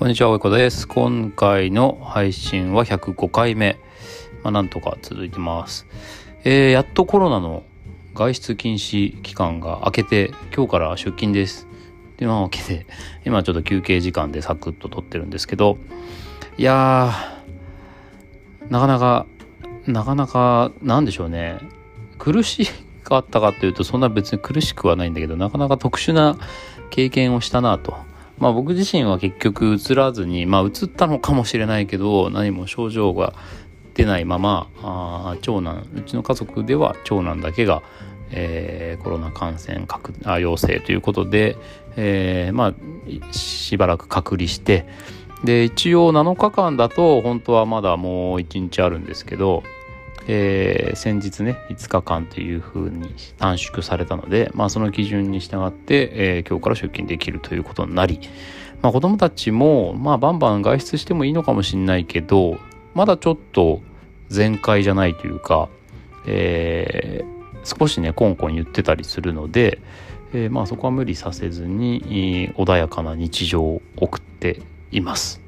こんにちは、おいこです。今回の配信は105回目。まあ、なんとか続いてます。えー、やっとコロナの外出禁止期間が明けて、今日から出勤です。っていうわけで、今ちょっと休憩時間でサクッと撮ってるんですけど、いやー、なかなか、なかなか、なんでしょうね。苦しかったかというと、そんな別に苦しくはないんだけど、なかなか特殊な経験をしたなと。まあ僕自身は結局移らずに、まあ移ったのかもしれないけど、何も症状が出ないまま、あ長男、うちの家族では長男だけが、えー、コロナ感染確あ陽性ということで、えー、まあしばらく隔離してで一応7日間だと本当はまだもう1日あるんですけどえー、先日ね5日間というふうに短縮されたので、まあ、その基準に従って、えー、今日から出勤できるということになり、まあ、子供たちも、まあ、バンバン外出してもいいのかもしれないけどまだちょっと全開じゃないというか、えー、少しねコンコン言ってたりするので、え、まあそこは無理させずに穏やかな日常を送っています。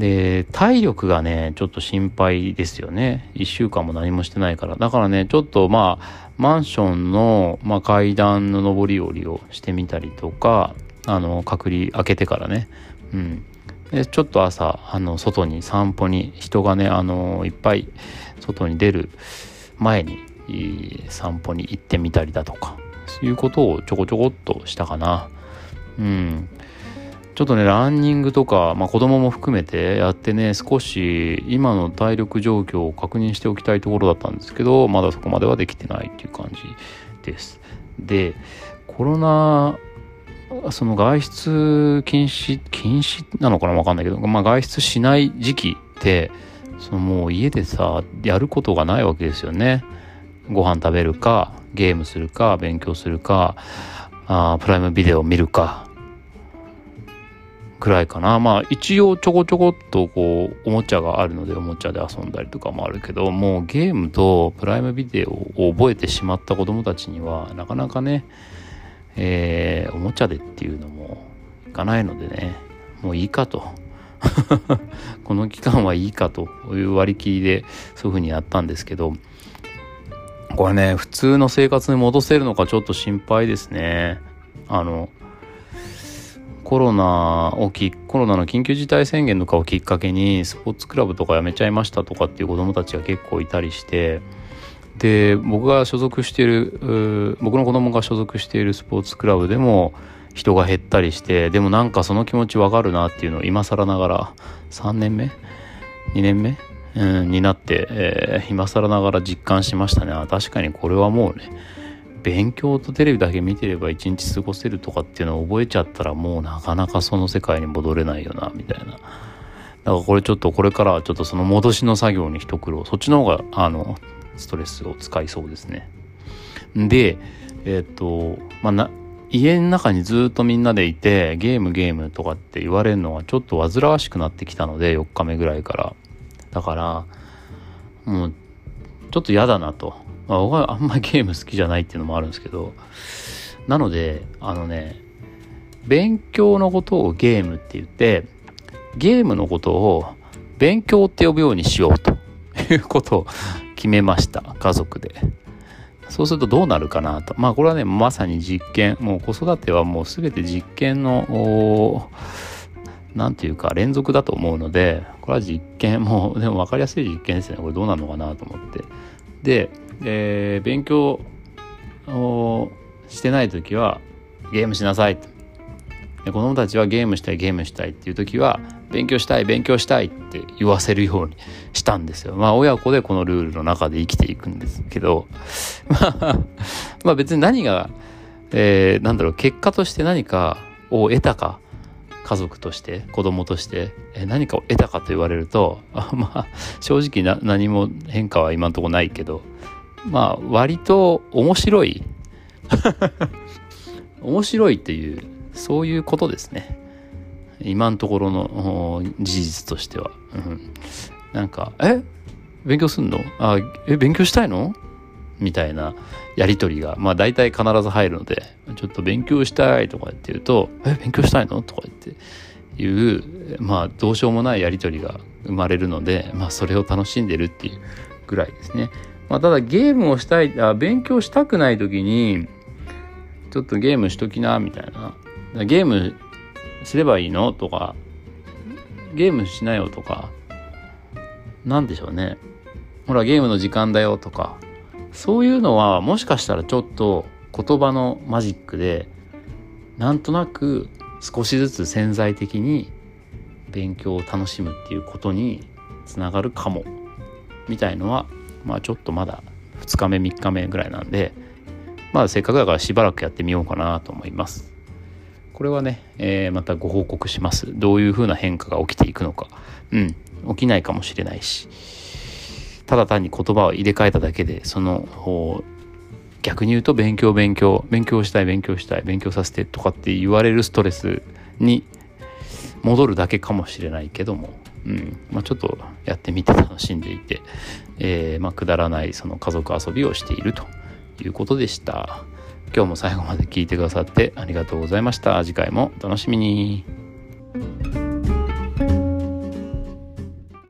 で、体力がね、ちょっと心配ですよね。1週間も何もしてないから。だからね、ちょっとまあ、マンションの、まあ、階段の上り下りをしてみたりとか、あの、隔離開けてからね。うん。で、ちょっと朝、あの、外に散歩に、人がね、あの、いっぱい外に出る前に、散歩に行ってみたりだとか、そういうことをちょこちょこっとしたかな。うん。ちょっとね、ランニングとか、まあ、子供も含めてやってね、少し今の体力状況を確認しておきたいところだったんですけど、まだそこまではできてないっていう感じです。で、コロナ、その外出禁止、禁止なのかなわかんないけど、まあ、外出しない時期って、そのもう家でさ、やることがないわけですよね。ご飯食べるか、ゲームするか、勉強するか、あプライムビデオ見るか、くらいかな。まあ一応ちょこちょこっとこうおもちゃがあるのでおもちゃで遊んだりとかもあるけど、もうゲームとプライムビデオを覚えてしまった子供たちにはなかなかね、えー、おもちゃでっていうのもいかないのでね、もういいかと。この期間はいいかという割り切りでそういうふうにやったんですけど、これね、普通の生活に戻せるのかちょっと心配ですね。あの、コロナをきコロナの緊急事態宣言とかをきっかけにスポーツクラブとか辞めちゃいましたとかっていう子どもたちが結構いたりしてで僕が所属している僕の子供が所属しているスポーツクラブでも人が減ったりしてでもなんかその気持ちわかるなっていうのを今更ながら3年目？2年目、うん、になって、えー、今更ながら実感しましたね。確かにこれはもうね勉強とテレビだけ見てれば一日過ごせるとかっていうのを覚えちゃったらもうなかなかその世界に戻れないよなみたいな。だからこれちょっとこれからはちょっとその戻しの作業に一苦労そっちの方があのストレスを使いそうですね。でえっ、とまあな家の中にずっとみんなでいてゲームゲームとかって言われるのはちょっと煩わしくなってきたので4日目ぐらいから。だからもうちょっと嫌だなと。まあ、僕はあんまりゲーム好きじゃないっていうのもあるんですけどなのであのね勉強のことをゲームって言ってゲームのことを勉強って呼ぶようにしようということを決めました家族で。そうするとどうなるかなと。まあこれはねまさに実験。もう子育てはもう全て実験の何て言うか連続だと思うのでこれは実験も でも分かりやすい実験ですね。これどうなのかなと思って。でえー、勉強をしてない時はゲームしなさいで子供たちはゲームしたいゲームしたいっていう時は勉強したい勉強したいって言わせるようにしたんですよ。まあ親子でこのルールの中で生きていくんですけど。まあまあ別に何が、えー、なんだろう結果として何かを得たか家族として子供として何かを得たかと言われるとまあ正直何も変化は今んとこないけどまあ割と面白い。面白いっていうそういうことですね。今のところの事実としては、うん、なんか「え？勉強すんの？あえ勉強したいの?」みたいなやり取りがまあ大体必ず入るので「ちょっと勉強したい」とかって言うと「え勉強したいの?」とか言っていうまあどうしようもないやり取りが生まれるので、まあ、それを楽しんでるっていうぐらいですね。まあ、ただゲームをしたいあ勉強したくない時にちょっとゲームしときなみたいなゲームすればいいの？とかゲームしなよとか何でしょうねほらゲームの時間だよとかそういうのはもしかしたらちょっと言葉のマジックでなんとなく少しずつ潜在的に勉強を楽しむっていうことにつながるかもみたいのはまあちょっとまだ2日目3日目ぐらいなんでまあせっかくだからしばらくやってみようかなと思います。これはね、えー、またご報告します。どういうふうな変化が起きていくのか。うん、起きないかもしれないし。ただ単に言葉を入れ替えただけで、その、逆に言うと勉強勉強、勉強したい勉強したい、勉強させてとかって言われるストレスに戻るだけかもしれないけども、うんまあ、ちょっとやってみて楽しんでいて、えー、まあ、くだらないその家族遊びをしているということでした。今日も最後まで聞いてくださってありがとうございました。次回もお楽しみに。